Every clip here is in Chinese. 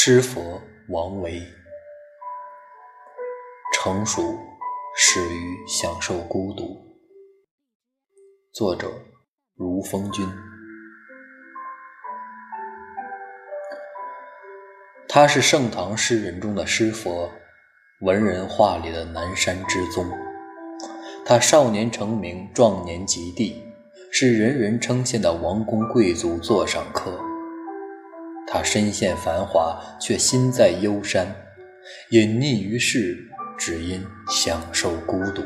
诗佛王维，成熟始于享受孤独。作者：如风君。他是盛唐诗人中的诗佛，文人画里的南山之宗。他少年成名，壮年及第，是人人称羡的王公贵族座上客。他身陷繁华，却心在幽山，隐匿于世，只因享受孤独。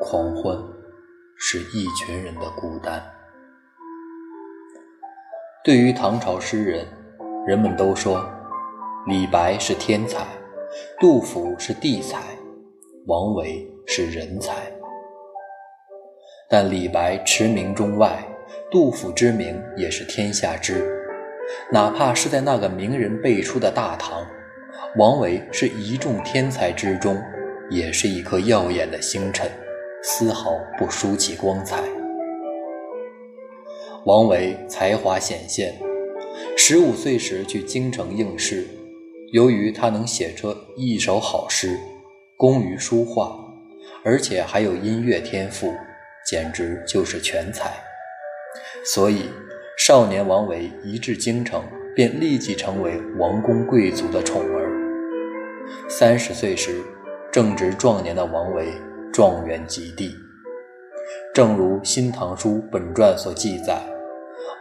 狂欢是一群人的孤单。对于唐朝诗人，人们都说李白是天才，杜甫是地才，王维是人才。但李白驰名中外。杜甫之名也是天下知，哪怕是在那个名人辈出的大唐，王维是一众天才之中，也是一颗耀眼的星辰，丝毫不输其光彩。王维才华显现，十五岁时去京城应试，由于他能写出一首好诗，工于书画，而且还有音乐天赋，简直就是全才。所以，少年王维一至京城，便立即成为王公贵族的宠儿。三十岁时，正值壮年的王维状元及第。正如《新唐书·本传》所记载，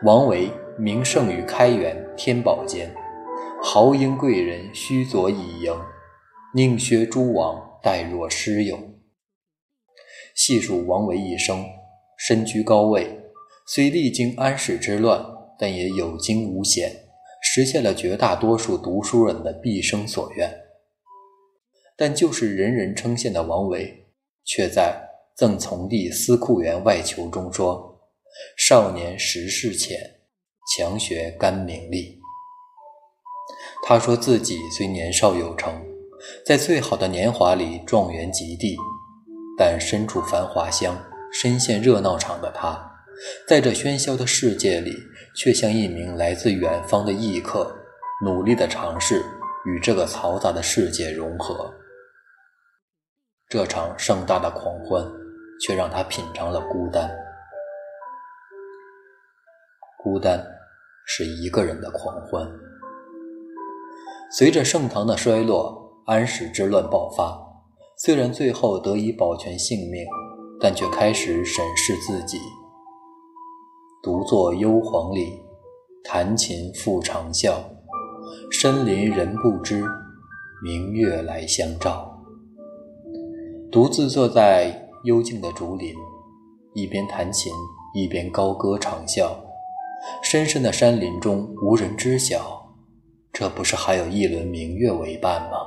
王维名盛于开元、天宝间，豪英贵人须佐以迎，宁薛诸王待若师友。细数王维一生，身居高位。虽历经安史之乱，但也有惊无险，实现了绝大多数读书人的毕生所愿。但就是人人称羡的王维，却在《赠从弟司库员外求》中说：“少年识事浅，强学干名利。”他说自己虽年少有成，在最好的年华里状元及第，但身处繁华乡，深陷热闹场的他。在这喧嚣的世界里，却像一名来自远方的异客，努力地尝试与这个嘈杂的世界融合。这场盛大的狂欢，却让他品尝了孤单。孤单是一个人的狂欢。随着盛唐的衰落，安史之乱爆发，虽然最后得以保全性命，但却开始审视自己。独坐幽篁里，弹琴复长啸。深林人不知，明月来相照。独自坐在幽静的竹林，一边弹琴，一边高歌长啸。深深的山林中无人知晓，这不是还有一轮明月为伴吗？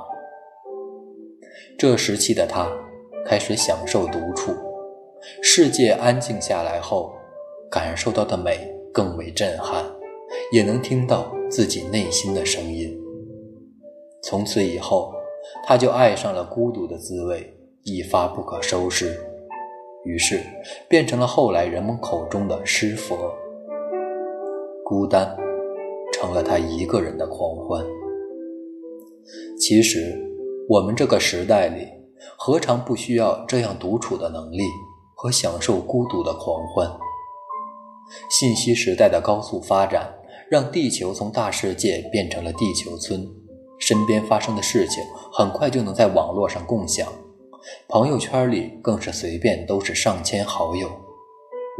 这时期的他开始享受独处，世界安静下来后。感受到的美更为震撼，也能听到自己内心的声音。从此以后，他就爱上了孤独的滋味，一发不可收拾，于是变成了后来人们口中的诗佛。孤单成了他一个人的狂欢。其实，我们这个时代里，何尝不需要这样独处的能力和享受孤独的狂欢？信息时代的高速发展，让地球从大世界变成了地球村。身边发生的事情很快就能在网络上共享，朋友圈里更是随便都是上千好友。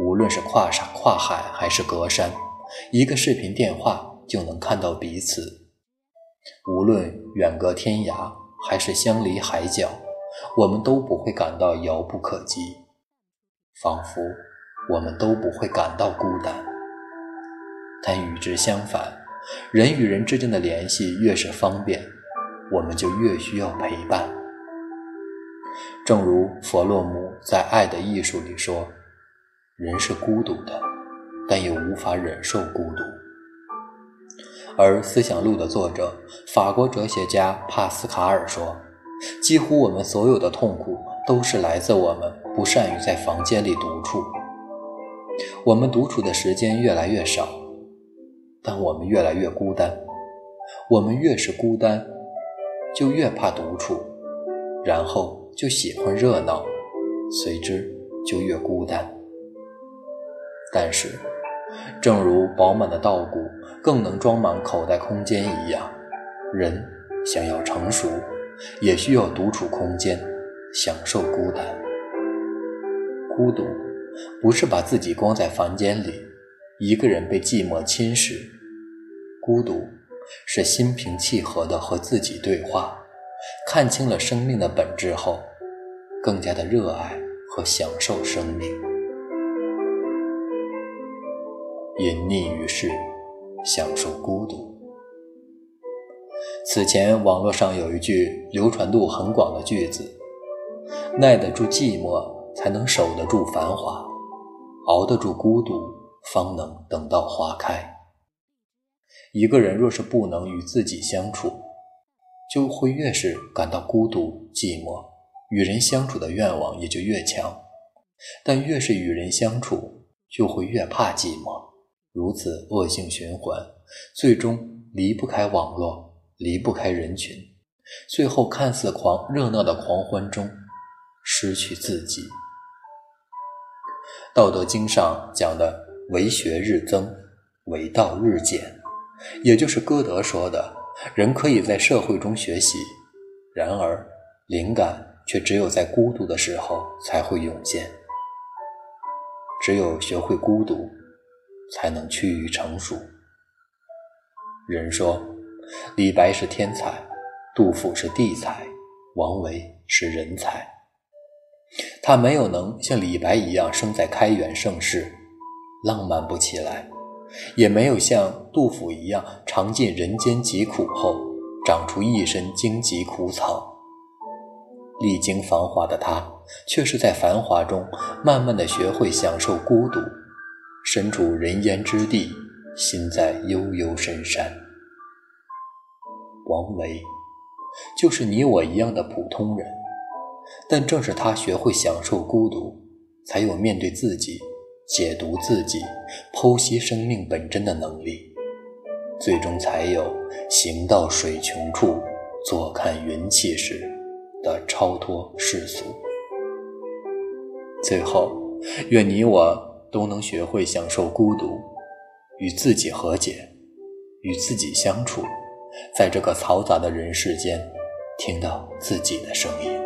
无论是跨山跨海还是隔山，一个视频电话就能看到彼此。无论远隔天涯还是相离海角，我们都不会感到遥不可及，仿佛。我们都不会感到孤单，但与之相反，人与人之间的联系越是方便，我们就越需要陪伴。正如弗洛姆在《爱的艺术》里说：“人是孤独的，但又无法忍受孤独。”而《思想录》的作者法国哲学家帕斯卡尔说：“几乎我们所有的痛苦，都是来自我们不善于在房间里独处。”我们独处的时间越来越少，但我们越来越孤单。我们越是孤单，就越怕独处，然后就喜欢热闹，随之就越孤单。但是，正如饱满的稻谷更能装满口袋空间一样，人想要成熟，也需要独处空间，享受孤单。孤独不是把自己关在房间里，一个人被寂寞侵蚀。孤独。是心平气和的和自己对话，看清了生命的本质后，更加的热爱和享受生命。隐匿于世，享受孤独。此前网络上有一句流传度很广的句子：“耐得住寂寞，才能守得住繁华；熬得住孤独，方能等到花开。”一个人若是不能与自己相处，就会越是感到孤独寂寞，与人相处的愿望也就越强。但越是与人相处，就会越怕寂寞，如此恶性循环，最终离不开网络，离不开人群，最后看似狂热闹的狂欢中，失去自己。《道德经》上讲的“为学日增，为道日减”。也就是歌德说的，人可以在社会中学习，然而灵感却只有在孤独的时候才会涌现。只有学会孤独，才能趋于成熟。人说，李白是天才，杜甫是地才，王维是人才。他没有能像李白一样生在开元盛世，浪漫不起来。也没有像杜甫一样尝尽人间疾苦后长出一身荆棘苦草。历经繁华的他，却是在繁华中慢慢的学会享受孤独，身处人烟之地，心在悠悠深山。王维，就是你我一样的普通人，但正是他学会享受孤独，才有面对自己。解读自己、剖析生命本真的能力，最终才有行到水穷处，坐看云起时的超脱世俗。最后，愿你我都能学会享受孤独，与自己和解，与自己相处，在这个嘈杂的人世间，听到自己的声音。